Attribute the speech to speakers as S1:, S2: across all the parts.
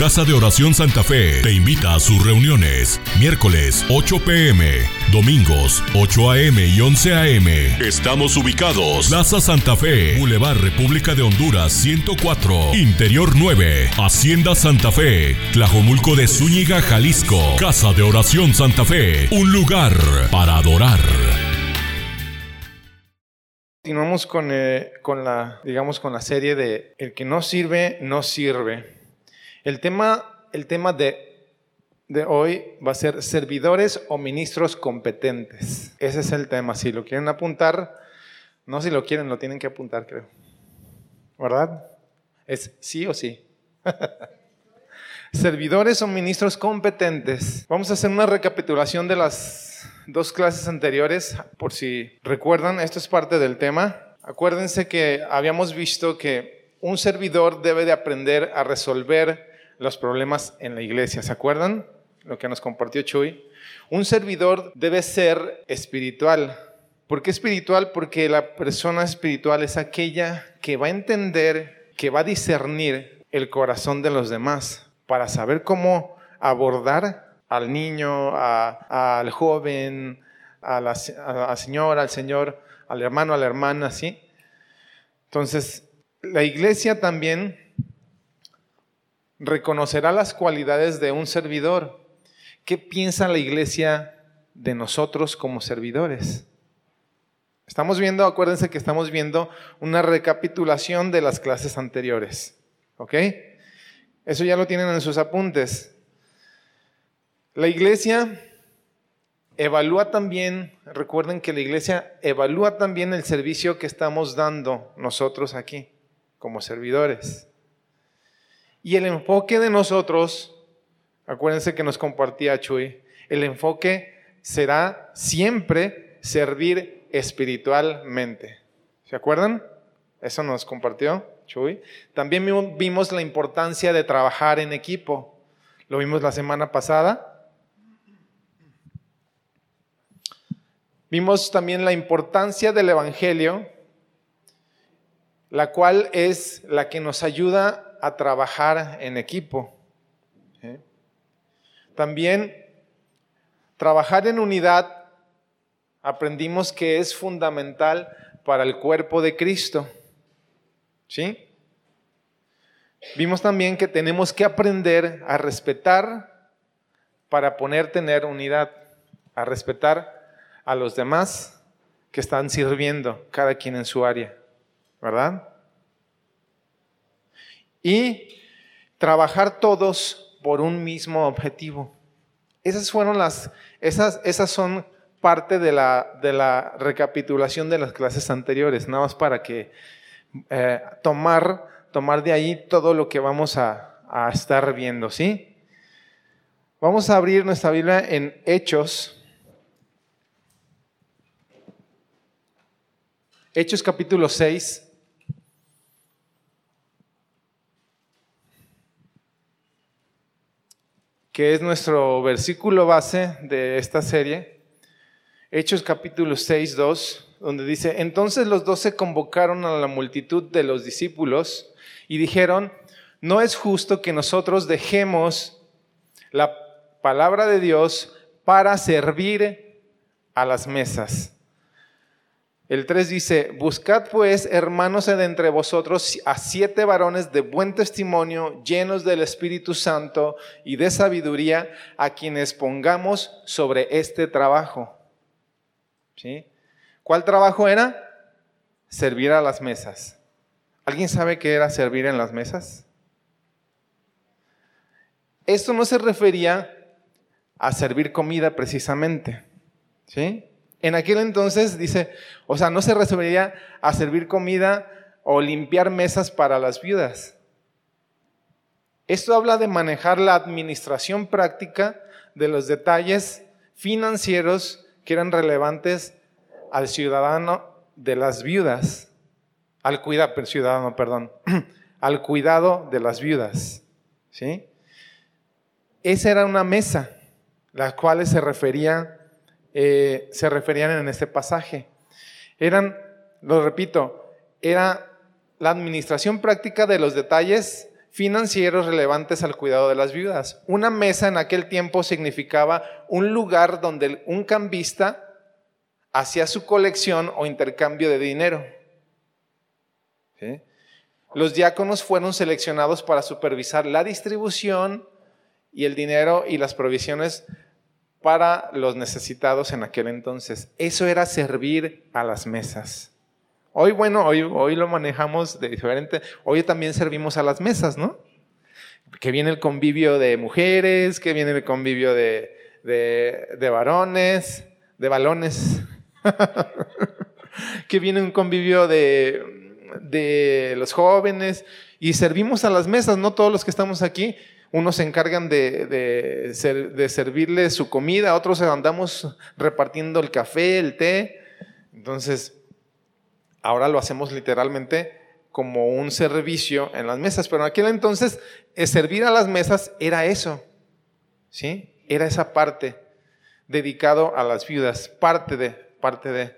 S1: Casa de Oración Santa Fe te invita a sus reuniones. Miércoles 8 pm, domingos 8 am y 11 am. Estamos ubicados. Plaza Santa Fe, Boulevard República de Honduras 104, Interior 9, Hacienda Santa Fe, Tlajomulco de Zúñiga, Jalisco. Casa de Oración Santa Fe, un lugar para adorar.
S2: Continuamos con, eh, la, digamos, con la serie de El que no sirve, no sirve. El tema, el tema de, hoy va a ser servidores o ministros competentes. Ese es el tema. Si lo quieren apuntar, no si lo quieren, lo tienen que apuntar, creo. ¿Verdad? Es sí o sí. servidores o ministros competentes. Vamos a hacer una recapitulación de las dos clases anteriores, por si recuerdan, esto es parte del tema. Acuérdense que habíamos visto que un servidor debe de aprender a resolver los problemas en la iglesia. ¿Se acuerdan lo que nos compartió Chuy? Un servidor debe ser espiritual. ¿Por qué espiritual? Porque la persona espiritual es aquella que va a entender, que va a discernir el corazón de los demás para saber cómo abordar al niño, al joven, a la, a la señora, al señor, al hermano, a la hermana, ¿sí? Entonces, la iglesia también reconocerá las cualidades de un servidor. ¿Qué piensa la iglesia de nosotros como servidores? Estamos viendo, acuérdense que estamos viendo una recapitulación de las clases anteriores. ¿Ok? Eso ya lo tienen en sus apuntes. La iglesia evalúa también, recuerden que la iglesia evalúa también el servicio que estamos dando nosotros aquí como servidores. Y el enfoque de nosotros, acuérdense que nos compartía Chuy, el enfoque será siempre servir espiritualmente. ¿Se acuerdan? Eso nos compartió Chuy. También vimos la importancia de trabajar en equipo. Lo vimos la semana pasada. Vimos también la importancia del Evangelio, la cual es la que nos ayuda a trabajar en equipo. También trabajar en unidad aprendimos que es fundamental para el cuerpo de Cristo. ¿Sí? Vimos también que tenemos que aprender a respetar para poner tener unidad, a respetar a los demás que están sirviendo, cada quien en su área, ¿verdad? Y trabajar todos por un mismo objetivo. Esas fueron las, esas, esas son parte de la, de la recapitulación de las clases anteriores, nada más para que eh, tomar, tomar de ahí todo lo que vamos a, a estar viendo, ¿sí? Vamos a abrir nuestra Biblia en Hechos. Hechos capítulo 6. Que es nuestro versículo base de esta serie, Hechos capítulo 6, 2, donde dice, entonces los doce convocaron a la multitud de los discípulos y dijeron, no es justo que nosotros dejemos la palabra de Dios para servir a las mesas. El 3 dice, buscad pues, hermanos, de entre vosotros a siete varones de buen testimonio, llenos del Espíritu Santo y de sabiduría, a quienes pongamos sobre este trabajo. ¿Sí? ¿Cuál trabajo era? Servir a las mesas. ¿Alguien sabe qué era servir en las mesas? Esto no se refería a servir comida precisamente. ¿Sí? En aquel entonces dice, o sea, no se resolvería a servir comida o limpiar mesas para las viudas. Esto habla de manejar la administración práctica de los detalles financieros que eran relevantes al ciudadano de las viudas, al cuidado, ciudadano, perdón, al cuidado de las viudas. ¿sí? Esa era una mesa, la cual se refería eh, se referían en este pasaje. Eran, lo repito, era la administración práctica de los detalles financieros relevantes al cuidado de las viudas. Una mesa en aquel tiempo significaba un lugar donde un cambista hacía su colección o intercambio de dinero. Los diáconos fueron seleccionados para supervisar la distribución y el dinero y las provisiones para los necesitados en aquel entonces. Eso era servir a las mesas. Hoy, bueno, hoy, hoy lo manejamos de diferente. Hoy también servimos a las mesas, ¿no? Que viene el convivio de mujeres, que viene el convivio de, de varones, de balones, que viene un convivio de, de los jóvenes y servimos a las mesas, no todos los que estamos aquí. Unos se encargan de, de, servirle su comida, otros andamos repartiendo el café, el té. Entonces, ahora lo hacemos literalmente como un servicio en las mesas, pero en aquel entonces eh, servir a las mesas era eso, ¿sí? Era esa parte dedicado a las viudas, parte de, parte de.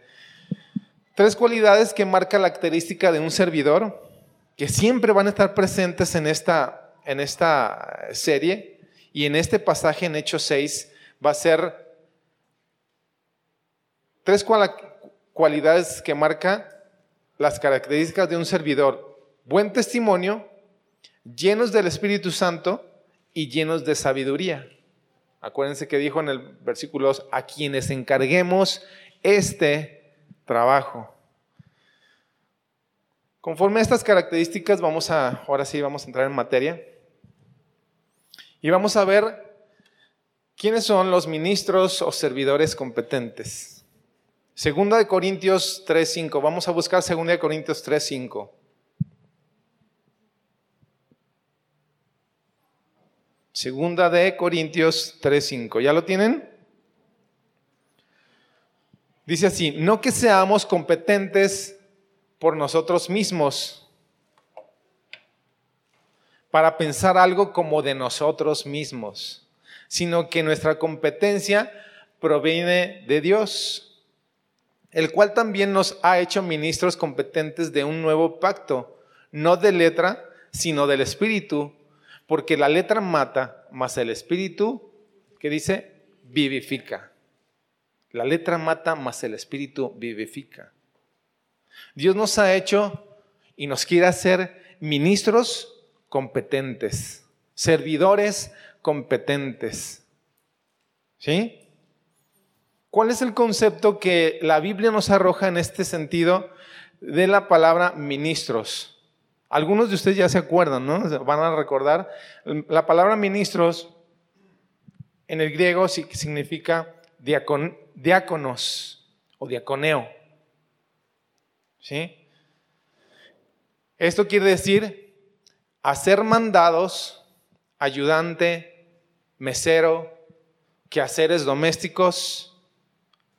S2: Tres cualidades que marca la característica de un servidor, que siempre van a estar presentes en esta, en esta serie y en este pasaje en Hechos 6 va a ser tres cualidades que marca las características de un servidor. Buen testimonio, llenos del Espíritu Santo y llenos de sabiduría. Acuérdense que dijo en el versículo 2, a quienes encarguemos este trabajo. Conforme a estas características, vamos a, ahora sí, vamos a entrar en materia. Y vamos a ver quiénes son los ministros o servidores competentes. Segunda de Corintios 3.5. Vamos a buscar Segunda de Corintios 3.5. Segunda de Corintios 3.5. ¿Ya lo tienen? Dice así, no que seamos competentes por nosotros mismos para pensar algo como de nosotros mismos, sino que nuestra competencia proviene de Dios, el cual también nos ha hecho ministros competentes de un nuevo pacto, no de letra, sino del espíritu, porque la letra mata, mas el espíritu, que dice, vivifica. La letra mata, mas el espíritu vivifica. Dios nos ha hecho y nos quiere hacer ministros competentes, servidores competentes. ¿Sí? ¿Cuál es el concepto que la Biblia nos arroja en este sentido de la palabra ministros? Algunos de ustedes ya se acuerdan, ¿no? Van a recordar. La palabra ministros en el griego significa diáconos o diaconeo. ¿Sí? Esto quiere decir hacer mandados, ayudante, mesero, quehaceres domésticos,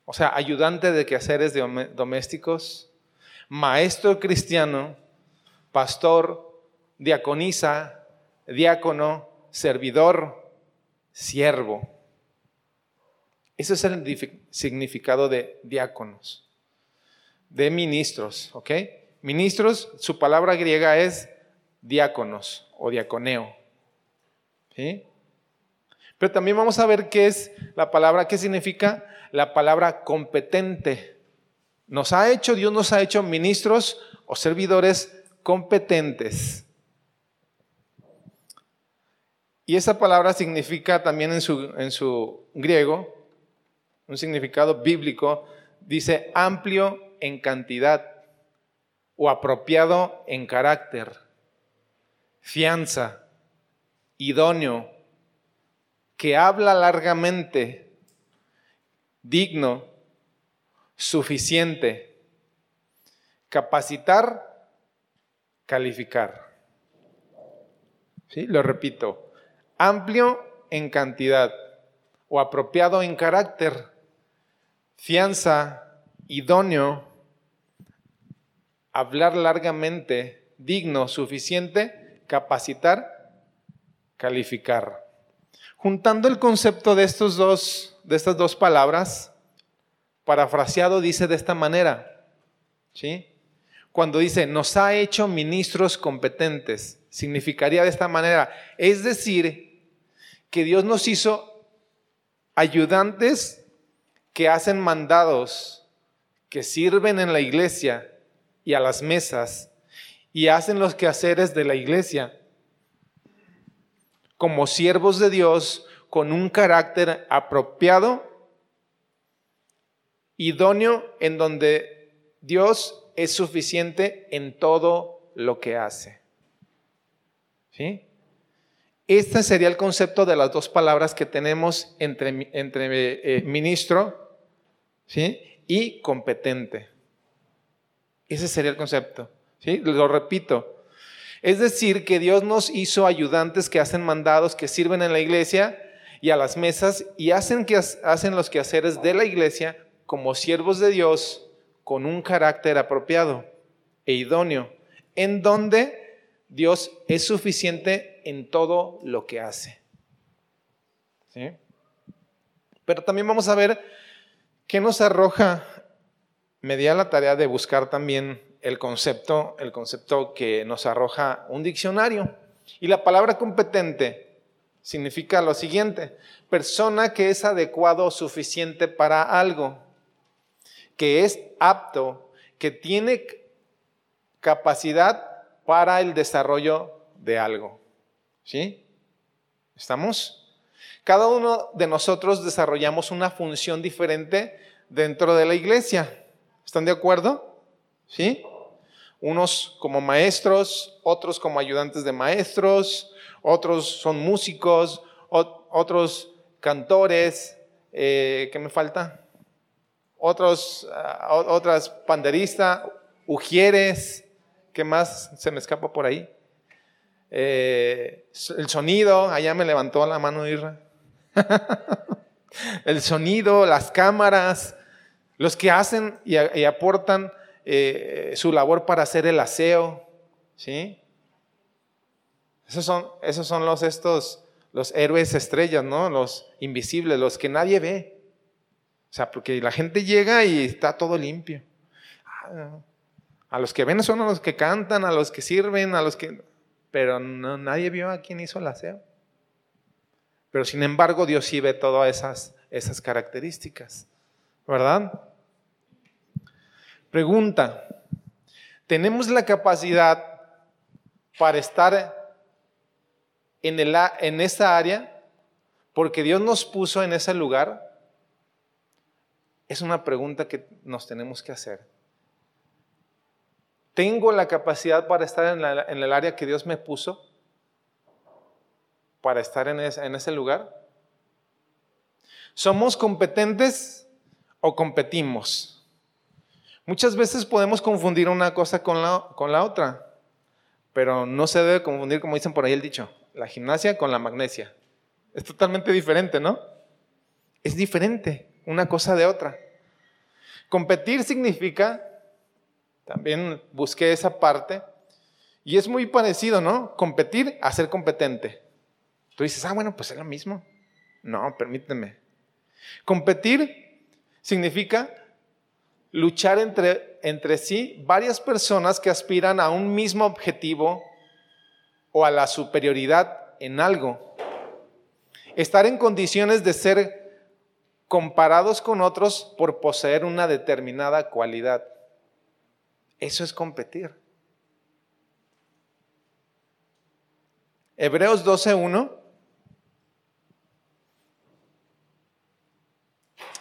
S2: o sea, ayudante de quehaceres domésticos, maestro cristiano, pastor, diaconisa, diácono, servidor, siervo. Ese es el significado de diáconos, de ministros, ¿ok? Ministros, su palabra griega es diáconos o diaconeo. ¿sí? Pero también vamos a ver qué es la palabra, qué significa la palabra competente. Nos ha hecho, Dios nos ha hecho ministros o servidores competentes. Y esa palabra significa también en su, en su griego un significado bíblico, dice amplio en cantidad o apropiado en carácter, fianza, idóneo, que habla largamente, digno, suficiente, capacitar, calificar. ¿Sí? Lo repito, amplio en cantidad o apropiado en carácter, fianza, idóneo, hablar largamente, digno, suficiente, capacitar, calificar. Juntando el concepto de, estos dos, de estas dos palabras, parafraseado dice de esta manera, ¿sí? Cuando dice, nos ha hecho ministros competentes, significaría de esta manera. Es decir, que Dios nos hizo ayudantes que hacen mandados, que sirven en la iglesia y a las mesas y hacen los quehaceres de la iglesia como siervos de Dios con un carácter apropiado, idóneo, en donde Dios es suficiente en todo lo que hace. ¿Sí? Este sería el concepto de las dos palabras que tenemos entre, entre eh, ministro ¿sí? y competente. Ese sería el concepto. Lo repito. Es decir, que Dios nos hizo ayudantes que hacen mandados, que sirven en la iglesia y a las mesas y hacen, que, hacen los quehaceres de la iglesia como siervos de Dios con un carácter apropiado e idóneo, en donde Dios es suficiente en todo lo que hace. ¿Sí? Pero también vamos a ver qué nos arroja, me di a la tarea de buscar también el concepto, el concepto que nos arroja un diccionario. Y la palabra competente significa lo siguiente, persona que es adecuado o suficiente para algo, que es apto, que tiene capacidad para el desarrollo de algo. ¿Sí? ¿Estamos? Cada uno de nosotros desarrollamos una función diferente dentro de la iglesia. ¿Están de acuerdo? ¿Sí? Unos como maestros, otros como ayudantes de maestros, otros son músicos, otros cantores, eh, ¿qué me falta? Otros, ah, otras panderistas, ujieres, ¿qué más se me escapa por ahí? Eh, el sonido, allá me levantó la mano Irra. el sonido, las cámaras, los que hacen y, aportan eh, su labor para hacer el aseo, ¿sí? Esos son, esos son los estos, los héroes estrellas, ¿no? Los invisibles, los que nadie ve. O sea, porque la gente llega y está todo limpio. Ah, a los que ven son los que cantan, a los que sirven, a los que... Pero nadie vio a quién hizo el aseo. Pero sin embargo Dios sí ve todas esas, esas características. ¿Verdad? Pregunta, ¿tenemos la capacidad para estar en, el, en esa área porque Dios nos puso en ese lugar? Es una pregunta que nos tenemos que hacer. ¿Tengo la capacidad para estar en, el área que Dios me puso? ¿Para estar en ese, lugar? ¿Somos competentes o competimos? Muchas veces podemos confundir una cosa con la, otra, pero no se debe confundir, como dicen por ahí el dicho la gimnasia con la magnesia. Es totalmente diferente, ¿no? Es diferente una cosa de otra. Competir significa, también busqué esa parte, y es muy parecido, ¿no? Competir a ser competente. Tú dices, ah, bueno, pues es lo mismo. No, permíteme. Competir significa luchar entre, entre sí varias personas que aspiran a un mismo objetivo o a la superioridad en algo. Estar en condiciones de ser comparados con otros por poseer una determinada cualidad. Eso es competir. Hebreos 12.1.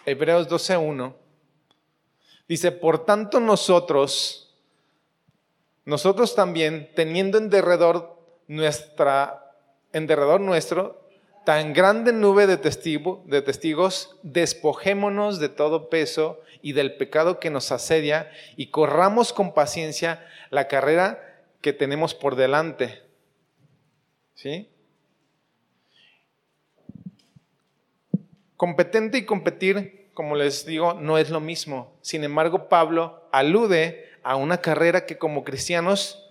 S2: Hebreos 12.1. Dice, por tanto nosotros, nosotros también, teniendo en derredor nuestra, en derredor nuestro, tan grande nube de, de testigos, despojémonos de todo peso y del pecado que nos asedia y corramos con paciencia la carrera que tenemos por delante. ¿Sí? Competente y competir, como les digo, no es lo mismo. Sin embargo, Pablo alude a una carrera que como cristianos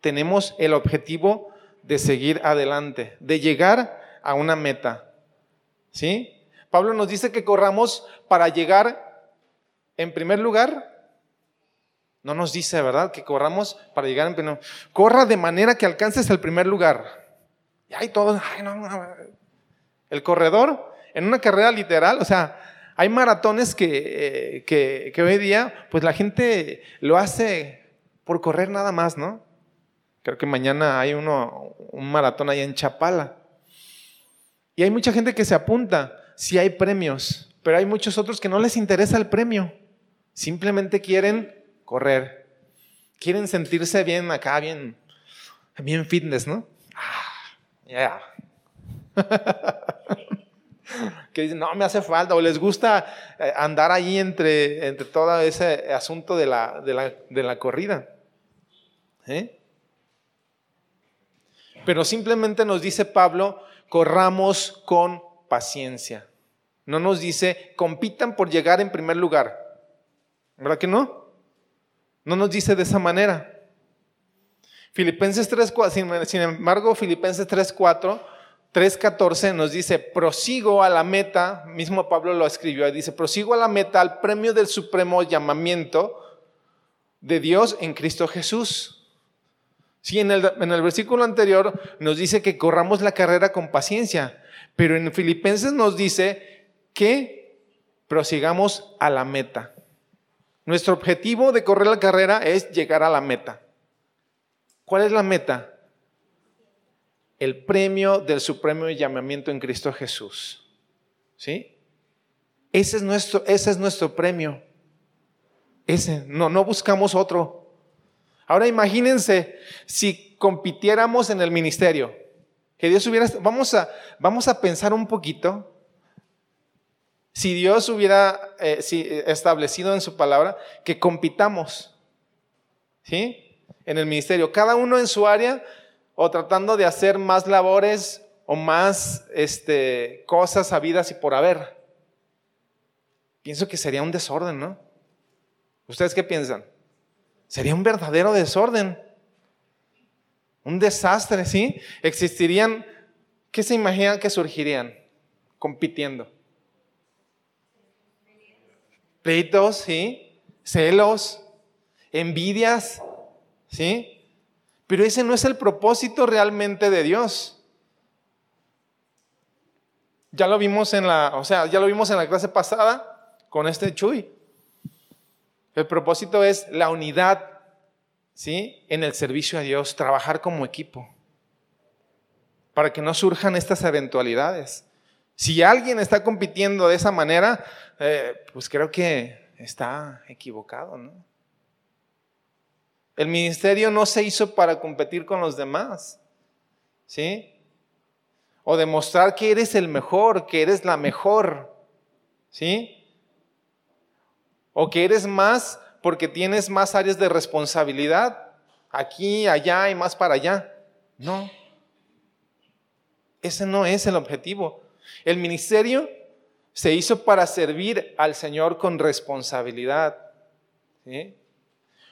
S2: tenemos el objetivo de seguir adelante, de llegar a una meta. ¿Sí? Pablo nos dice que corramos para llegar, en primer lugar, No nos dice, ¿verdad? Que corramos para llegar en primer Corra de manera que alcances el primer lugar. Y hay todos, ay, no. El corredor, en una carrera literal, o sea, hay maratones que, eh, que, hoy día, pues la gente lo hace por correr nada más, ¿no? Creo que mañana hay uno, un maratón ahí en Chapala. Y hay mucha gente que se apunta, si hay premios, pero hay muchos otros que no les interesa el premio. Simplemente quieren correr. Quieren sentirse bien acá, bien, bien fitness, ¿no? Ah, yeah. que dicen, no, me hace falta, o les gusta eh, andar ahí entre, entre todo ese asunto de la, de la, de la corrida. ¿Eh? Pero simplemente nos dice Pablo, corramos con paciencia. No nos dice, compitan por llegar en primer lugar. ¿Verdad que no? No nos dice de esa manera. Filipenses 3, sin embargo, Filipenses 3.4, 3.14 nos dice, prosigo a la meta, mismo Pablo lo escribió, dice, prosigo a la meta al premio del supremo llamamiento de Dios en Cristo Jesús. Sí, en el, en el versículo anterior nos dice que corramos la carrera con paciencia, pero en Filipenses nos dice que prosigamos a la meta. Nuestro objetivo de correr la carrera es llegar a la meta. ¿Cuál es la meta? El premio del supremo llamamiento en Cristo Jesús. ¿Sí? Ese es nuestro, ese es nuestro premio. Ese, no, no buscamos otro. Ahora imagínense si compitiéramos en el ministerio, que Dios hubiera, vamos a, vamos a pensar un poquito, si Dios hubiera eh, establecido en su palabra que compitamos, ¿sí? En el ministerio, cada uno en su área o tratando de hacer más labores o más este, cosas habidas y por haber. Pienso que sería un desorden, ¿no? ¿Ustedes qué piensan? Sería un verdadero desorden. Un desastre, ¿sí? Existirían, ¿qué se imaginan que surgirían compitiendo? Pleitos, ¿sí? Celos, envidias, ¿sí? Pero ese no es el propósito realmente de Dios. Ya lo vimos en la, o sea, ya lo vimos en la clase pasada con este Chuy. El propósito es la unidad, ¿sí? En el servicio a Dios, trabajar como equipo, para que no surjan estas eventualidades. Si alguien está compitiendo de esa manera, eh, pues creo que está equivocado, ¿no? El ministerio no se hizo para competir con los demás, ¿sí? O demostrar que eres el mejor, que eres la mejor, ¿sí? o que eres más porque tienes más áreas de responsabilidad, aquí, allá y más para allá. No, ese no es el objetivo. El ministerio se hizo para servir al Señor con responsabilidad,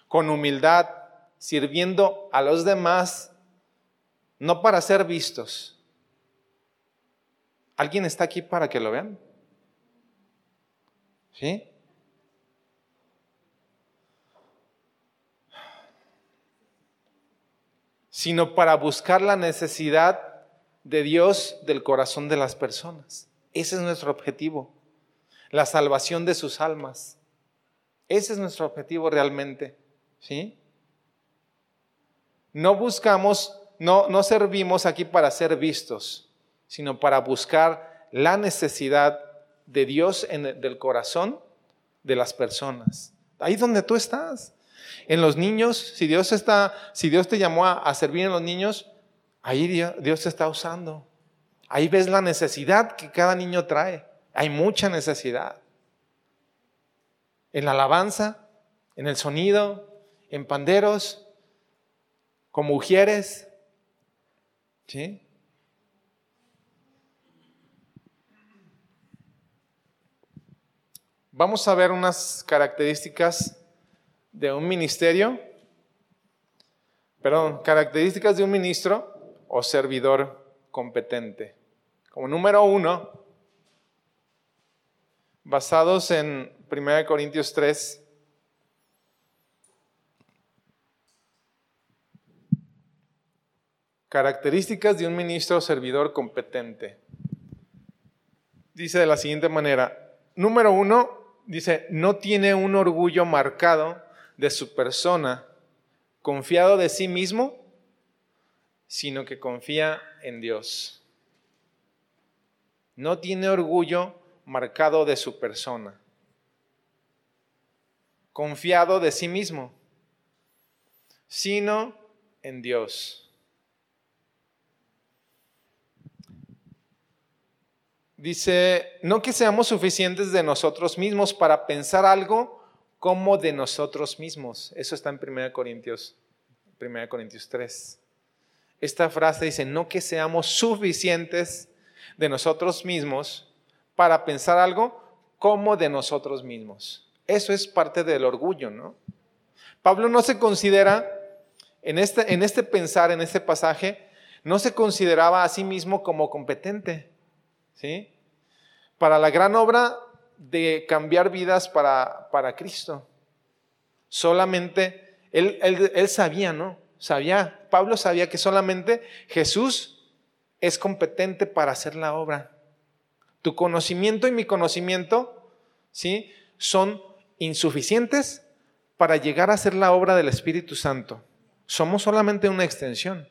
S2: con humildad, sirviendo a los demás, no para ser vistos. ¿Alguien está aquí para que lo vean? ¿Sí? sino para buscar la necesidad de Dios del corazón de las personas. Ese es nuestro objetivo, la salvación de sus almas. Ese es nuestro objetivo realmente, ¿sí? No buscamos, no, no servimos aquí para ser vistos, sino para buscar la necesidad de Dios en el, del corazón de las personas. Ahí donde tú estás en los niños, si Dios está, si Dios te llamó a, servir en los niños, ahí Dios, Dios te está usando. Ahí ves la necesidad que cada niño trae. Hay mucha necesidad. En la alabanza, en el sonido, en panderos, con mujeres. ¿Sí? Vamos a ver unas características de un ministerio, perdón, características de un ministro o servidor competente. Como número uno, basados en 1 Corintios 3, Características de un ministro o servidor competente. Dice de la siguiente manera, número uno, dice, no tiene un orgullo marcado de su persona, confiado de sí mismo, sino que confía en Dios. No tiene orgullo marcado de su persona, confiado de sí mismo, sino en Dios. Dice, no que seamos suficientes de nosotros mismos para pensar algo como de nosotros mismos. Eso está en 1 Corintios, 1 Corintios 3. Esta frase dice, no que seamos suficientes de nosotros mismos para pensar algo como de nosotros mismos. Eso es parte del orgullo, ¿no? Pablo no se considera, en este, en este pensar, en este pasaje, no se consideraba a sí mismo como competente, ¿sí? Para la gran obra de cambiar vidas para, para Cristo. Solamente, él, él sabía, ¿no? Sabía, Pablo sabía que solamente Jesús es competente para hacer la obra. Tu conocimiento y mi conocimiento, ¿sí? Son insuficientes para llegar a hacer la obra del Espíritu Santo. Somos solamente una extensión.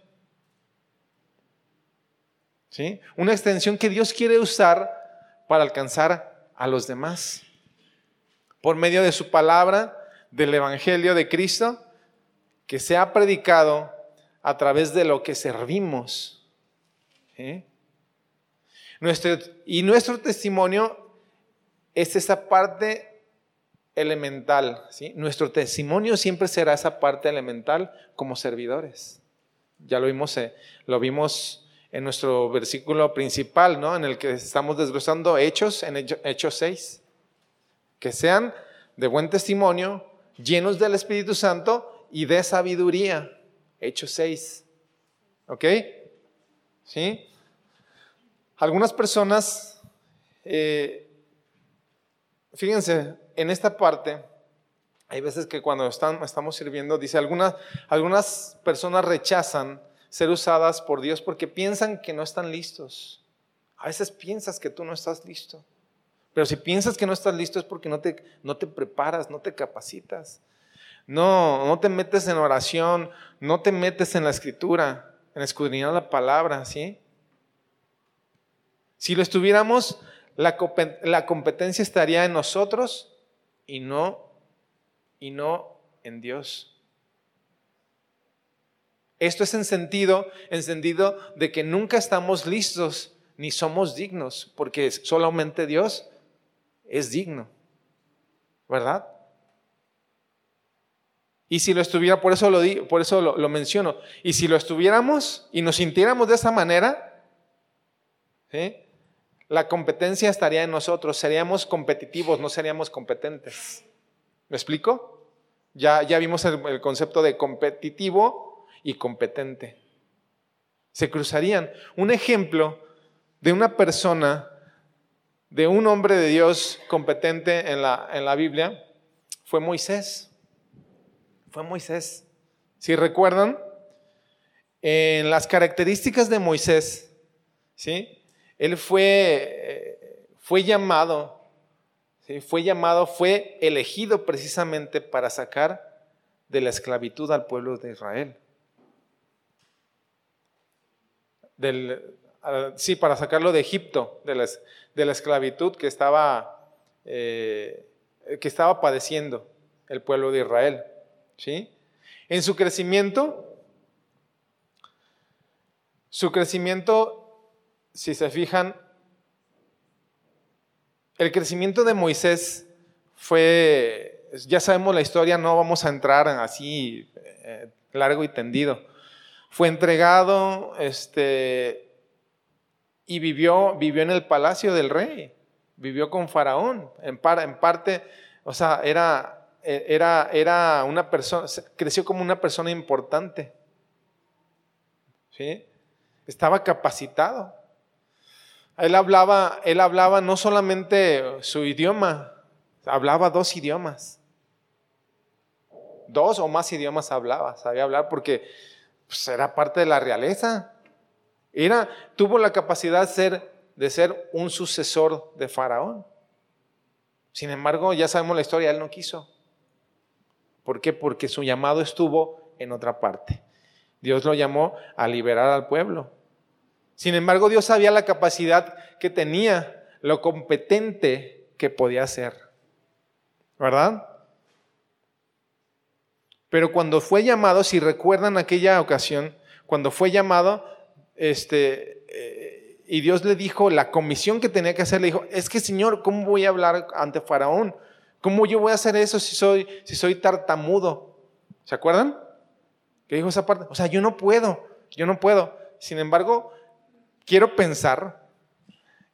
S2: Una extensión que Dios quiere usar para alcanzar a los demás. Por medio de su palabra, del Evangelio de Cristo, que se ha predicado a través de lo que servimos. Y nuestro testimonio es esa parte elemental. ¿sí? Nuestro testimonio siempre será esa parte elemental como servidores. Ya lo vimos, eh, lo vimos en nuestro versículo principal, ¿no? En el que estamos desglosando Hechos, en Hechos 6. Que sean de buen testimonio, llenos del Espíritu Santo y de sabiduría. Hechos 6. ¿Ok? ¿Sí? Algunas personas, eh, fíjense, en esta parte, hay veces que cuando estamos sirviendo, dice, algunas, algunas personas rechazan ser usadas por Dios porque piensan que no están listos. A veces piensas que tú no estás listo. Pero si piensas que no estás listo es porque no te, no te preparas, no te capacitas. No, no te metes en oración, no te metes en la escritura, en escudriñar la palabra, ¿sí? Si lo estuviéramos, la, la competencia estaría en nosotros y no, y no en Dios. Esto es en sentido, en sentido de que nunca estamos listos ni somos dignos, porque solamente Dios es digno. ¿Verdad? Y si lo estuviera, por eso lo digo, por eso lo, menciono. Y si lo estuviéramos y nos sintiéramos de esa manera, la competencia estaría en nosotros. Seríamos competitivos, no seríamos competentes. ¿Me explico? Ya, ya vimos el concepto de competitivo y competente. Se cruzarían. Un ejemplo de una persona, de un hombre de Dios competente en la, en la Biblia, fue Moisés. Fue Moisés. Si recuerdan, en las características de Moisés, ¿sí? Él fue, eh, fue llamado, ¿sí? fue llamado, fue elegido precisamente para sacar de la esclavitud al pueblo de Israel. Del, sí, para sacarlo de Egipto, de la, de la esclavitud que estaba, eh, que estaba padeciendo el pueblo de Israel. ¿sí? En su crecimiento, su crecimiento, si se fijan, el crecimiento de Moisés fue, ya sabemos la historia, no vamos a entrar así eh, largo y tendido fue entregado este, y vivió, vivió en el palacio del rey, vivió con Faraón, en, en parte, o sea, era, era, era una persona, creció como una persona importante. ¿sí? Estaba capacitado. Él hablaba, él hablaba no solamente su idioma, hablaba dos idiomas. Dos o más idiomas hablaba, sabía hablar porque pues era parte de la realeza. Era, tuvo la capacidad de ser, de ser un sucesor de Faraón. Sin embargo, ya sabemos la historia, él no quiso. ¿Por qué? Porque su llamado estuvo en otra parte. Dios lo llamó a liberar al pueblo. Sin embargo, Dios sabía la capacidad que tenía, lo competente que podía ser. ¿Verdad? Pero cuando fue llamado, si recuerdan aquella ocasión, cuando fue llamado, este, eh, y Dios le dijo la comisión que tenía que hacer, le dijo, es que Señor, ¿cómo voy a hablar ante Faraón? ¿Cómo yo voy a hacer eso si soy, si soy tartamudo? ¿Se acuerdan? ¿Qué dijo esa parte? O sea, yo no puedo, yo no puedo. Sin embargo, quiero pensar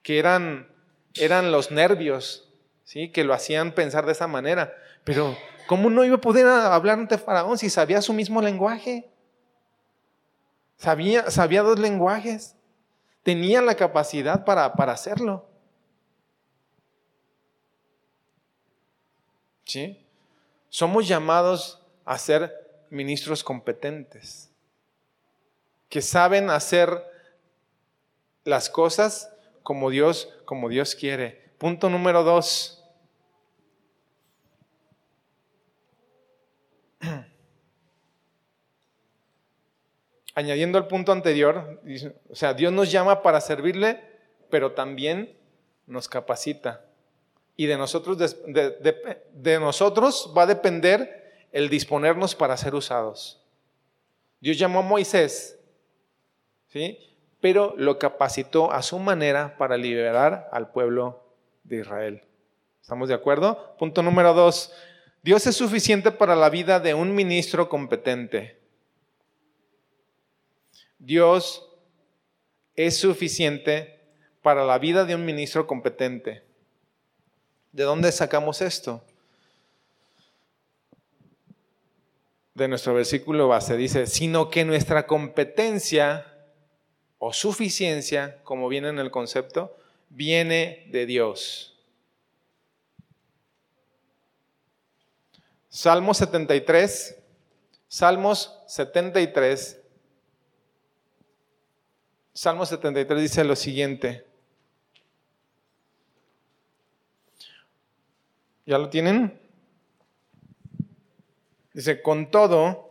S2: que eran, eran los nervios, ¿sí? Que lo hacían pensar de esa manera. Pero ¿Cómo no iba a poder hablar ante Faraón si sabía su mismo lenguaje? Sabía, sabía dos lenguajes. Tenía la capacidad para, para hacerlo. ¿Sí? Somos llamados a ser ministros competentes, que saben hacer las cosas como Dios, como Dios quiere. Punto número dos. Añadiendo al punto anterior, o sea, Dios nos llama para servirle, pero también nos capacita. Y de nosotros, de, nosotros va a depender el disponernos para ser usados. Dios llamó a Moisés, ¿sí? pero lo capacitó a su manera para liberar al pueblo de Israel. ¿Estamos de acuerdo? Punto número dos. Dios es suficiente para la vida de un ministro competente. Dios es suficiente para la vida de un ministro competente. ¿De dónde sacamos esto? De nuestro versículo base. Dice, sino que nuestra competencia o suficiencia, como viene en el concepto, viene de Dios. Salmos 73, Salmos 73, Salmo 73 dice lo siguiente. ¿Ya lo tienen? Dice, con todo,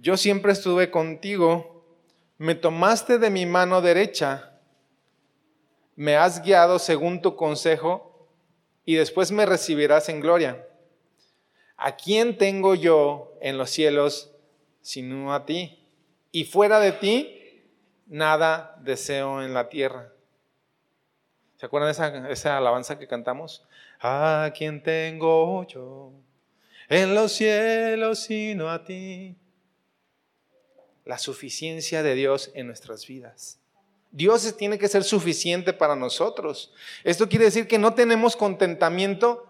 S2: yo siempre estuve contigo, me tomaste de mi mano derecha, me has guiado según tu consejo y después me recibirás en gloria. ¿A quién tengo yo en los cielos sino a ti? Y fuera de ti, nada deseo en la tierra. ¿Se acuerdan de esa, alabanza que cantamos? A quien tengo yo en los cielos sino a ti. La suficiencia de Dios en nuestras vidas. Dios tiene que ser suficiente para nosotros. Esto quiere decir que no tenemos contentamiento,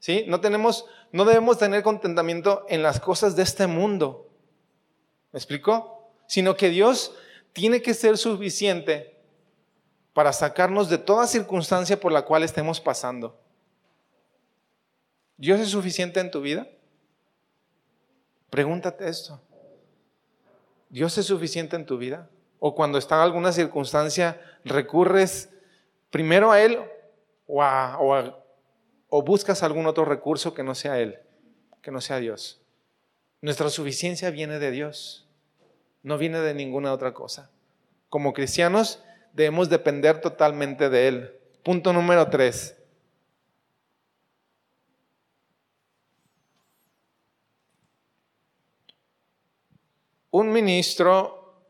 S2: ¿sí? No tenemos, no debemos tener contentamiento en las cosas de este mundo. ¿Me explico? Sino que Dios tiene que ser suficiente para sacarnos de toda circunstancia por la cual estemos pasando. ¿Dios es suficiente en tu vida? Pregúntate esto. ¿Dios es suficiente en tu vida? O cuando está en alguna circunstancia, recurres primero a Él o, o buscas algún otro recurso que no sea Él, que no sea Dios. Nuestra suficiencia viene de Dios no viene de ninguna otra cosa. Como cristianos debemos depender totalmente de Él. Punto número tres. Un ministro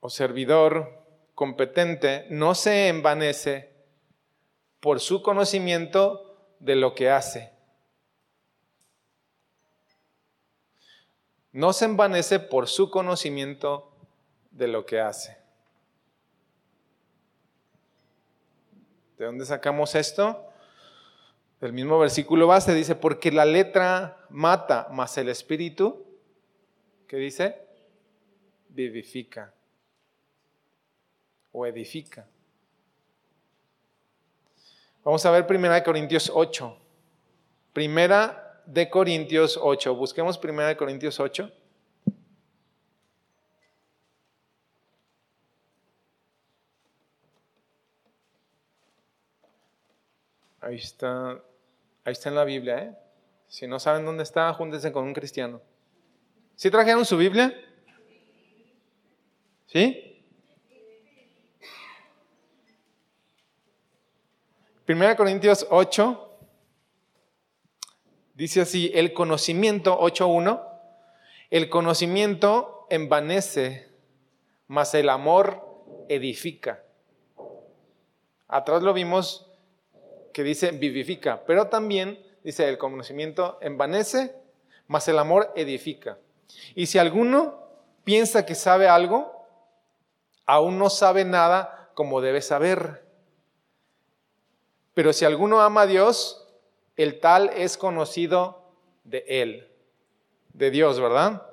S2: o servidor competente no se envanece por su conocimiento de lo que hace. No se envanece por su conocimiento de lo que hace. ¿De dónde sacamos esto? Del mismo versículo base dice, porque la letra mata, mas el espíritu, ¿qué dice? Vivifica o edifica. Vamos a ver Primera de Corintios 8. Primera de Corintios 8. Busquemos primera Corintios 8. Ahí está, ahí está en la Biblia, ¿eh? Si no saben dónde está, júntense con un cristiano. ¿Sí trajeron su Biblia? ¿Sí? Primera Corintios 8, dice así, el conocimiento 8.1, el conocimiento envanece, mas el amor edifica. Atrás lo vimos que dice vivifica, pero también dice el conocimiento envanece, mas el amor edifica. Y si alguno piensa que sabe algo, aún no sabe nada como debe saber. Pero si alguno ama a Dios, el tal es conocido de él, de Dios, ¿verdad?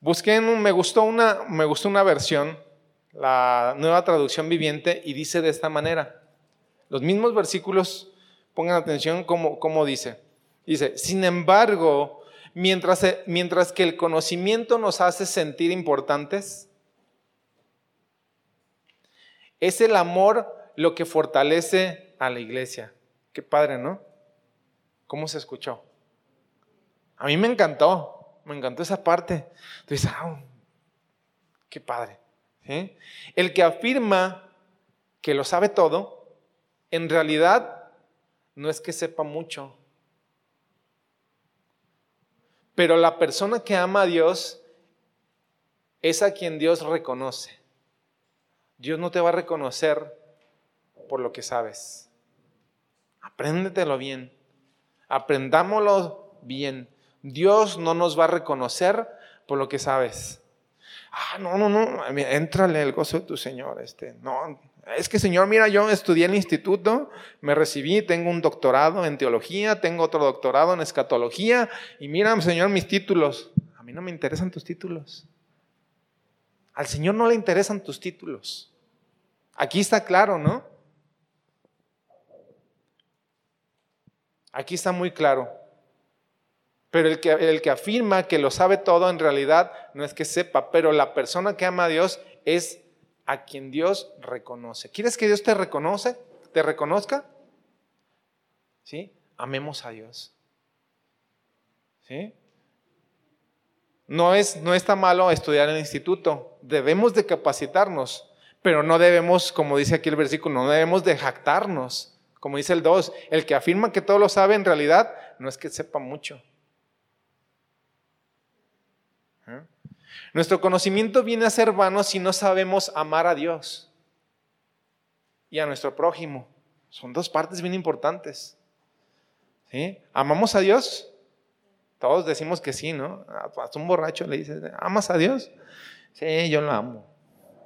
S2: Busqué en me gustó una, me gustó una versión, la nueva traducción viviente, y dice de esta manera. Los mismos versículos, pongan atención cómo, dice. Dice, sin embargo, mientras, mientras que el conocimiento nos hace sentir importantes, es el amor lo que fortalece a la iglesia. Qué padre, ¿no? ¿Cómo se escuchó? A mí me encantó. Me encantó esa parte. Entonces, ah, qué padre. El que afirma que lo sabe todo, en realidad no es que sepa mucho. Pero la persona que ama a Dios es a quien Dios reconoce. Dios no te va a reconocer por lo que sabes. Apréndetelo bien. Aprendámoslo bien. Dios no nos va a reconocer por lo que sabes. Ah, no, no, no, entrale el gozo de tu Señor. Este, no, es que Señor, mira, yo estudié en el instituto, me recibí, tengo un doctorado en teología, tengo otro doctorado en escatología, y mira, Señor, mis títulos. A mí no me interesan tus títulos. Al Señor no le interesan tus títulos. Aquí está claro, ¿no? Aquí está muy claro. Pero el que, el que afirma que lo sabe todo en realidad no es que sepa, pero la persona que ama a Dios es a quien Dios reconoce. ¿Quieres que Dios te reconoce? ¿Te reconozca? ¿Sí? Amemos a Dios. ¿Sí? No, es, no está malo estudiar en el instituto. Debemos de capacitarnos, pero no debemos, como dice aquí el versículo, no debemos de jactarnos. Como dice el 2, el que afirma que todo lo sabe en realidad no es que sepa mucho. Nuestro conocimiento viene a ser vano si no sabemos amar a Dios y a nuestro prójimo. Son dos partes bien importantes. ¿Amamos a Dios? Todos decimos que sí, ¿no? A un borracho le dices, ¿amas a Dios? Sí, yo lo amo.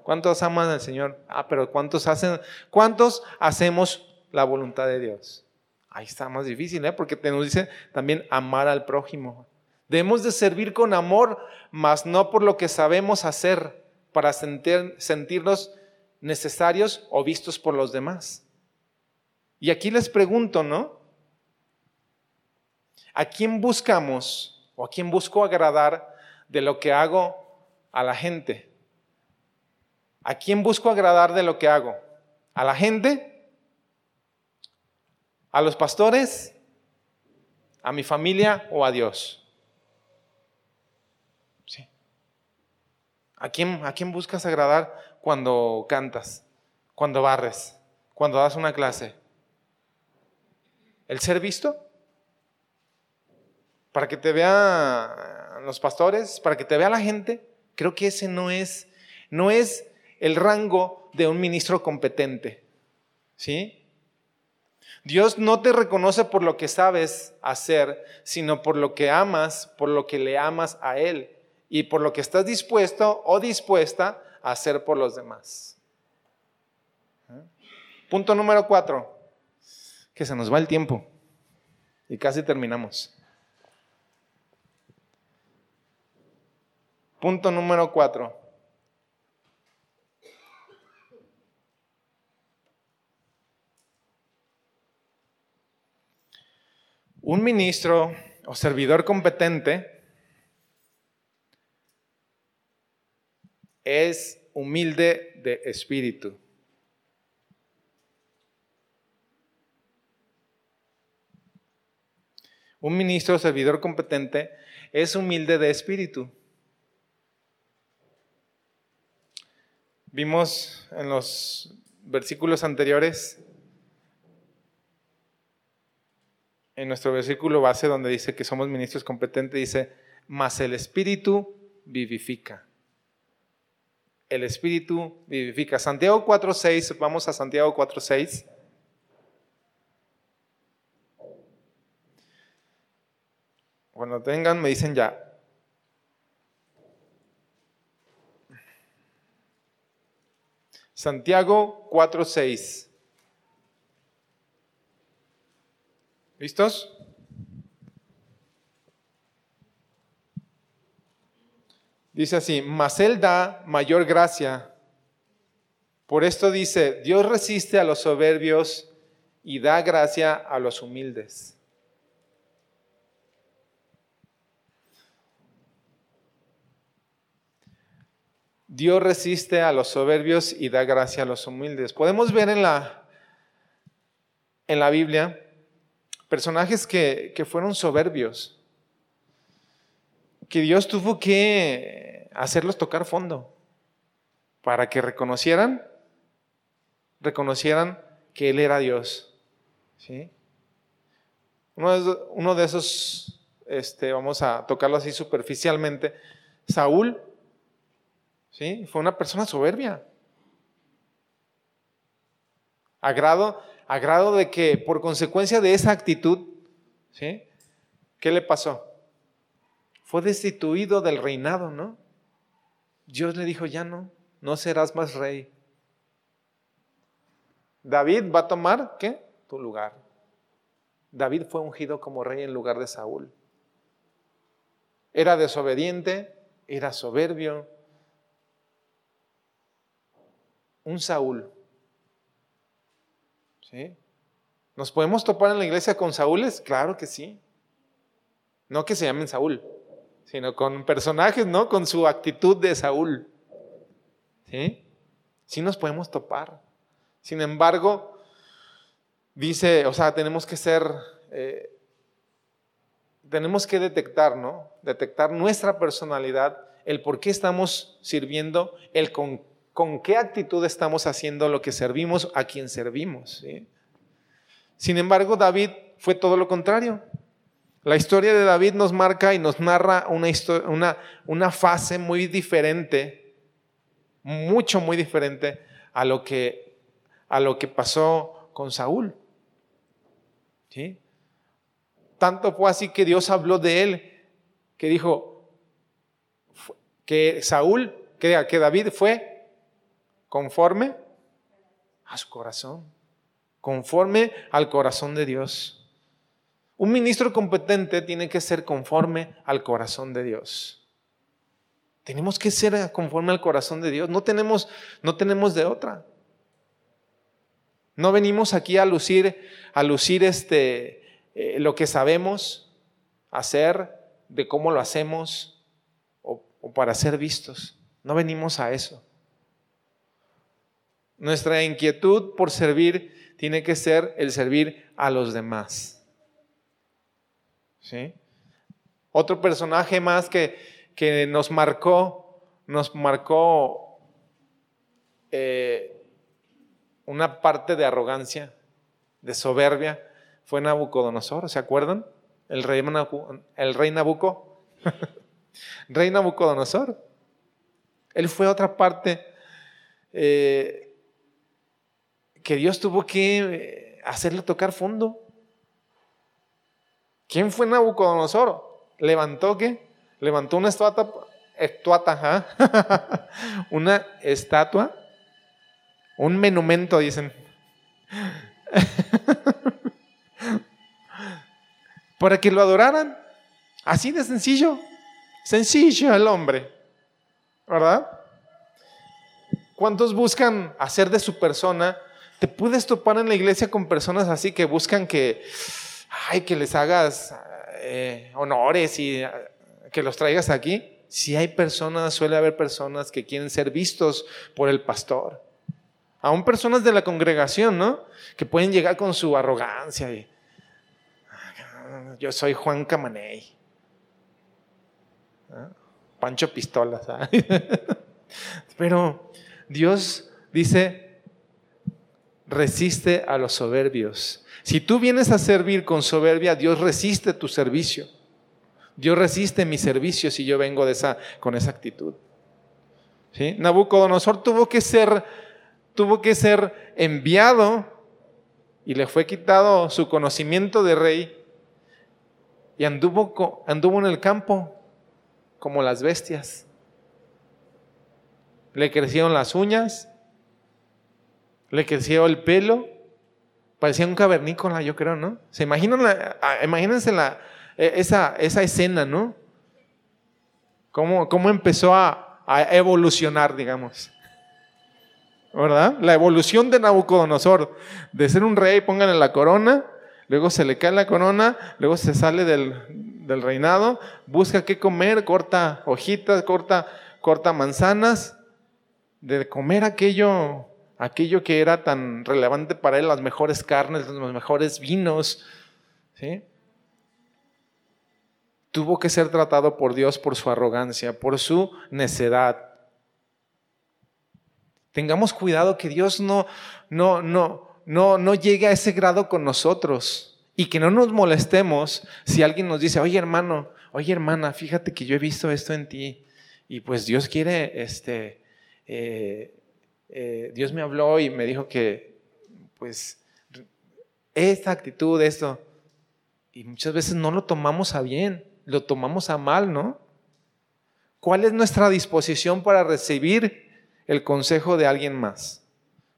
S2: ¿Cuántos aman al Señor? Ah, pero ¿cuántos hacen, cuántos hacemos la voluntad de Dios? Ahí está más difícil, ¿eh? Porque nos dice también amar al prójimo. Debemos de servir con amor, mas no por lo que sabemos hacer para sentirnos necesarios o vistos por los demás. Y aquí les pregunto, ¿no? ¿A quién buscamos o a quién busco agradar de lo que hago a la gente? ¿A quién busco agradar de lo que hago? ¿A la gente? ¿A los pastores? ¿A mi familia o a Dios? ¿A quién, ¿A quién buscas agradar cuando cantas, cuando barres, cuando das una clase? ¿El ser visto? Para que te vean los pastores, para que te vea la gente. Creo que ese no es, no es el rango de un ministro competente. ¿Sí? Dios no te reconoce por lo que sabes hacer, sino por lo que amas, por lo que le amas a Él y por lo que estás dispuesto o dispuesta a hacer por los demás. ¿Eh? Punto número cuatro, que se nos va el tiempo y casi terminamos. Punto número cuatro. un ministro o servidor competente es humilde de espíritu. Un ministro o servidor competente es humilde de espíritu. Vimos en los versículos anteriores en nuestro versículo base donde dice que somos ministros competentes, dice, mas el espíritu vivifica. El espíritu vivifica. Santiago 4.6, vamos a Santiago 4.6. Cuando tengan, me dicen ya. Santiago 4:6. ¿Listos? Dice así, mas Él da mayor gracia. Por esto dice, Dios resiste a los soberbios y da gracia a los humildes. Dios resiste a los soberbios y da gracia a los humildes. Podemos ver en la, en la Biblia personajes que, que fueron soberbios, que Dios tuvo que hacerlos tocar fondo para que reconocieran, reconocieran que Él era Dios. ¿sí? Uno, de, uno de esos, este, vamos a tocarlo así superficialmente, Saúl ¿sí? Fue una persona soberbia. A grado, a grado de que por consecuencia de esa actitud, ¿sí? ¿Qué le pasó? Fue destituido del reinado, ¿no? Dios le dijo, ya no, no serás más rey. David va a tomar, ¿qué? Tu lugar. David fue ungido como rey en lugar de Saúl. Era desobediente, era soberbio, un Saúl. ¿Nos podemos topar en la iglesia con Saúles? Claro que sí. No que se llamen Saúl, sino con personajes, ¿no? Con su actitud de Saúl. ¿Sí? Sí nos podemos topar. Sin embargo, dice, o sea, tenemos que ser, eh, tenemos que detectar, ¿no? Detectar nuestra personalidad, el por qué estamos sirviendo, el con con qué actitud estamos haciendo lo que servimos a quien servimos. Sin embargo, David fue todo lo contrario. La historia de David nos marca y nos narra una, una, una fase muy diferente, mucho, muy diferente a lo que, a lo que pasó con Saúl. Tanto fue así que Dios habló de él, que dijo que Saúl, que, que David fue conforme a su corazón, conforme al corazón de Dios. Un ministro competente tiene que ser conforme al corazón de Dios. Tenemos que ser conforme al corazón de Dios. No tenemos, no tenemos de otra. No venimos aquí a lucir, a lucir este, eh, lo que sabemos hacer, de cómo lo hacemos o para ser vistos. No venimos a eso. Nuestra inquietud por servir tiene que ser el servir a los demás. ¿Sí? Otro personaje más que, que nos marcó, nos marcó eh, una parte de arrogancia, de soberbia, fue Nabucodonosor, ¿se acuerdan? El rey, el rey rey Nabucodonosor. Él fue otra parte eh, que Dios tuvo que eh, hacerle tocar fondo. ¿Quién fue Nabucodonosor? ¿Levantó qué? Levantó una estatua, una estatua, un menumento, dicen. Para que lo adoraran. Así de sencillo. Sencillo el hombre. ¿Verdad? ¿Cuántos buscan hacer de su persona te puedes topar en la iglesia con personas así que buscan que, ay, que les hagas eh, honores y eh, que los traigas aquí. Si hay personas, suele haber personas que quieren ser vistos por el pastor. Aún personas de la congregación, ¿no? Que pueden llegar con su arrogancia y Yo soy Juan Camaney. ¿Ah? Pancho Pistolas. ¿ah? Pero Dios dice, resiste a los soberbios. Si tú vienes a servir con soberbia, Dios resiste tu servicio. Dios resiste mi servicio si yo vengo de esa, con esa actitud. Nabucodonosor tuvo que ser, tuvo que ser enviado y le fue quitado su conocimiento de rey y anduvo en el campo como las bestias. Le crecieron las uñas, le creció el pelo, parecía un cavernícola, yo creo, ¿no? ¿Se imaginan imagínense la, e, esa, esa escena, ¿no? Cómo, cómo empezó a, a evolucionar, digamos. ¿verdad? La evolución de Nabucodonosor, de ser un rey, pónganle la corona, luego se le cae la corona, luego se sale del, reinado, busca qué comer, corta hojitas, corta, corta manzanas, de comer aquello, aquello que era tan relevante para él, las mejores carnes, los mejores vinos, ¿sí? Tuvo que ser tratado por Dios por su arrogancia, por su necedad. Tengamos cuidado que Dios no, no, no, no, no llegue a ese grado con nosotros y que no nos molestemos si alguien nos dice, oye hermano, oye hermana, fíjate que yo he visto esto en ti y pues Dios quiere, este, eh, eh, Dios me habló y me dijo que pues esta actitud, esto, y muchas veces no lo tomamos a bien, lo tomamos a mal, ¿no? ¿Cuál es nuestra disposición para recibir el consejo de alguien más.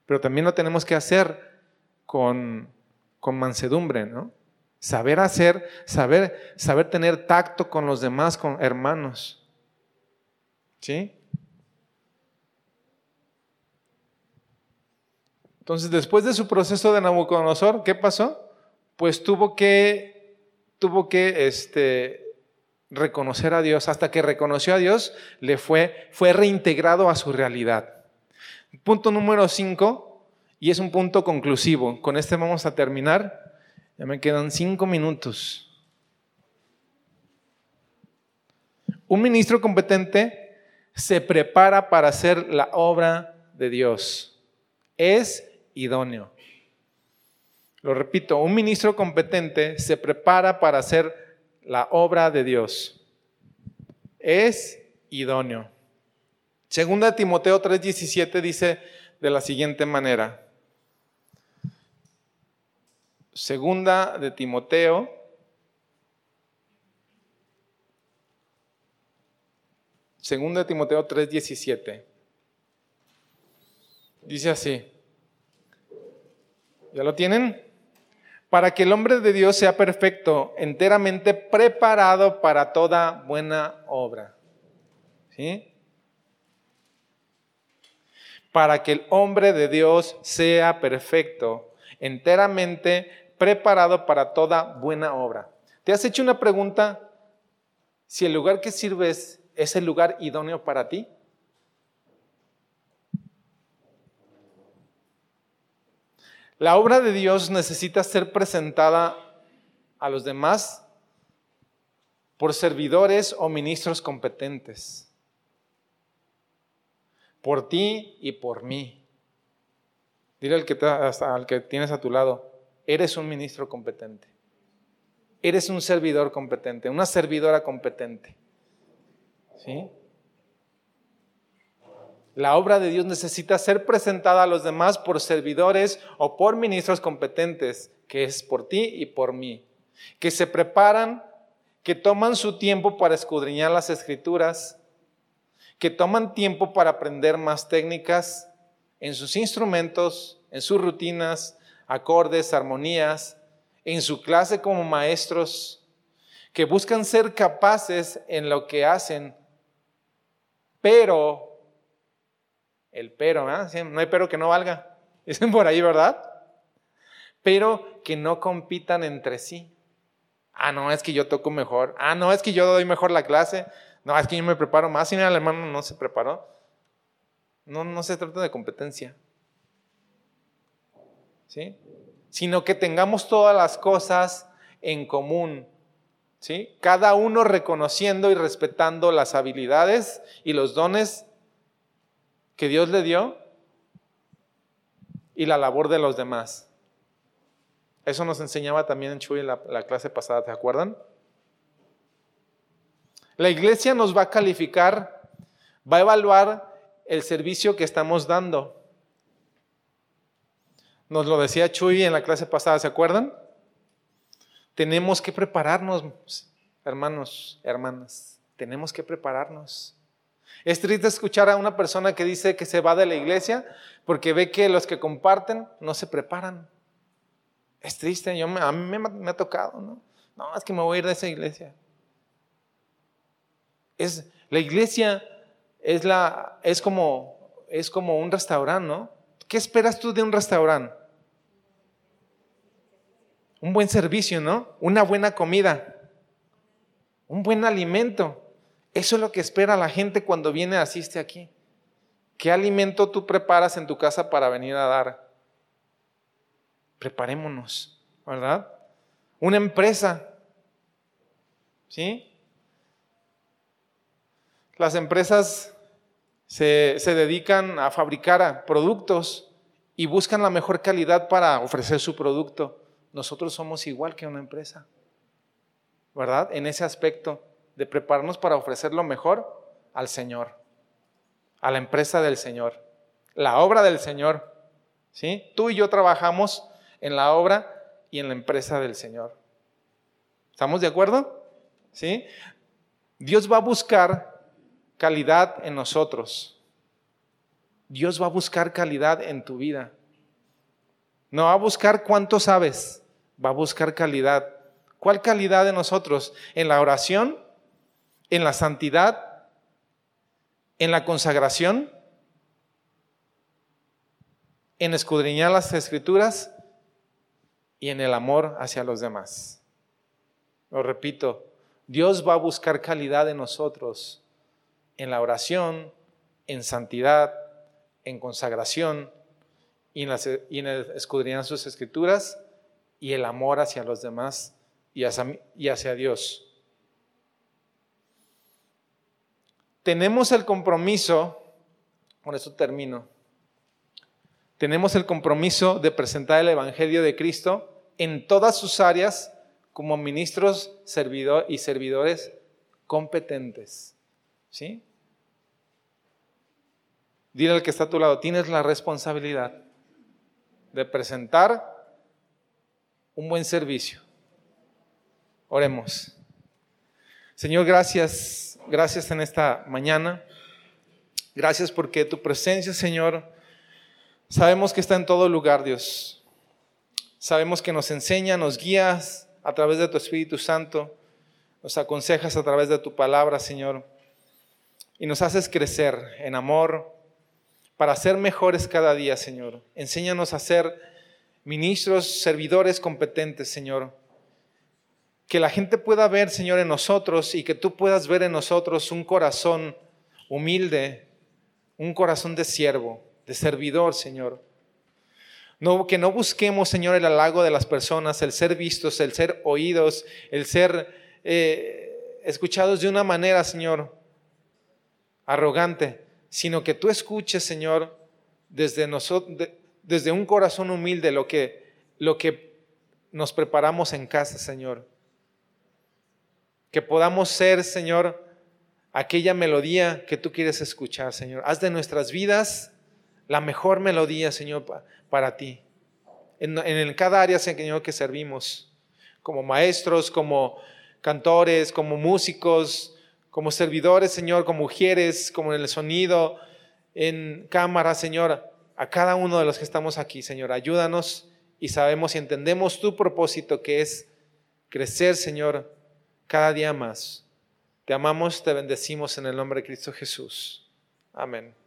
S2: Pero también lo tenemos que hacer con, con mansedumbre, ¿no? Saber hacer, saber, saber tener tacto con los demás, con hermanos. ¿Sí? Entonces, después de su proceso de Nabucodonosor, ¿qué pasó? Pues tuvo que, tuvo que este, reconocer a Dios. Hasta que reconoció a Dios, le fue, fue reintegrado a su realidad. Punto número 5, y es un punto conclusivo. Con este vamos a terminar. Ya me quedan cinco minutos. Un ministro competente se prepara para hacer la obra de Dios. Es idóneo. Lo repito, un ministro competente se prepara para hacer la obra de Dios. Es idóneo. Segunda Timoteo 3:17 dice de la siguiente manera. Segunda de Timoteo Segunda de Timoteo 3:17. Dice así. ¿Ya lo tienen? para que el hombre de Dios sea perfecto, enteramente preparado para toda buena obra. ¿Sí? Para que el hombre de Dios sea perfecto, enteramente preparado para toda buena obra. ¿Te has hecho una pregunta si el lugar que sirves es el lugar idóneo para ti? La obra de Dios necesita ser presentada a los demás por servidores o ministros competentes. Por ti y por mí. Dile al que, tienes a tu lado, eres un ministro competente. Eres un servidor competente, una servidora competente. ¿Sí? La obra de Dios necesita ser presentada a los demás por servidores o por ministros competentes, que es por ti y por mí, que se preparan, que toman su tiempo para escudriñar las escrituras, que toman tiempo para aprender más técnicas en sus instrumentos, en sus rutinas, acordes, armonías, en su clase como maestros, que buscan ser capaces en lo que hacen, pero el pero, no hay pero que no valga. Dicen por ahí, ¿verdad? Pero que no compitan entre sí. Ah, no, es que yo toco mejor. Ah, no, es que yo doy mejor la clase. No, es que yo me preparo más. Si el hermano no se preparó. No, no se trata de competencia. ¿Sí? Sino que tengamos todas las cosas en común ¿Sí? Cada uno reconociendo y respetando las habilidades y los dones que Dios le dio y la labor de los demás. Eso nos enseñaba también en Chuy la, la clase pasada, ¿te acuerdan? La iglesia nos va a calificar, va a evaluar el servicio que estamos dando. Nos lo decía Chuy en la clase pasada, ¿se acuerdan? Tenemos que prepararnos, hermanos, hermanas, tenemos que prepararnos. Es triste escuchar a una persona que dice que se va de la iglesia porque ve que los que comparten no se preparan. Es triste, yo, a mí me, ha tocado, ¿no? No, es que me voy a ir de esa iglesia. Es, la iglesia es, la, es, como, es como un restaurante, ¿no? ¿Qué esperas tú de un restaurante? Un buen servicio, ¿no? Una buena comida, un buen alimento. Eso es lo que espera la gente cuando viene, asiste aquí. ¿Qué alimento tú preparas en tu casa para venir a dar? Preparémonos, ¿verdad? Una empresa, ¿sí? Las empresas se, se dedican a fabricar productos y buscan la mejor calidad para ofrecer su producto. Nosotros somos igual que una empresa, ¿verdad? En ese aspecto de prepararnos para ofrecer lo mejor al Señor, a la empresa del Señor, la obra del Señor. ¿Sí? Tú y yo trabajamos en la obra y en la empresa del Señor. ¿Estamos de acuerdo? ¿Sí? Dios va a buscar calidad en nosotros. Dios va a buscar calidad en tu vida. No va a buscar cuánto sabes, va a buscar calidad. ¿Cuál calidad de nosotros? En la oración, en la santidad, en la consagración, en escudriñar las escrituras y en el amor hacia los demás. Lo repito, Dios va a buscar calidad en nosotros, en la oración, en santidad, en consagración y en, escudriñar sus escrituras y el amor hacia los demás y hacia Dios. Tenemos el compromiso, con eso termino, tenemos el compromiso de presentar el Evangelio de Cristo en todas sus áreas como ministros servidor y servidores competentes. ¿Sí? Dile al que está a tu lado, tienes la responsabilidad de presentar un buen servicio. Oremos. Señor, gracias gracias en esta mañana. Gracias porque tu presencia, Señor, sabemos que está en todo lugar, Dios. Sabemos que nos enseña, nos guías a través de tu Espíritu Santo, nos aconsejas a través de tu palabra, Señor, y nos haces crecer en amor para ser mejores cada día, Señor. Enséñanos a ser ministros, servidores competentes, Señor que la gente pueda ver, Señor, en nosotros y que tú puedas ver en nosotros un corazón humilde, un corazón de siervo, de servidor, Señor. No, que no busquemos, Señor, el halago de las personas, el ser vistos, el ser oídos, el ser eh, escuchados de una manera, Señor, arrogante, sino que tú escuches, Señor, desde, desde un corazón humilde lo que nos preparamos en casa, Señor que podamos ser, Señor, aquella melodía que tú quieres escuchar, Señor. Haz de nuestras vidas la mejor melodía, Señor, para ti. En, cada área, Señor, que servimos, como maestros, como cantores, como músicos, como servidores, Señor, como mujeres, como en el sonido, en cámara, Señor, a cada uno de los que estamos aquí, Señor. Ayúdanos y sabemos y entendemos tu propósito que es crecer, Señor, cada día más. Te amamos, te bendecimos en el nombre de Cristo Jesús. Amén.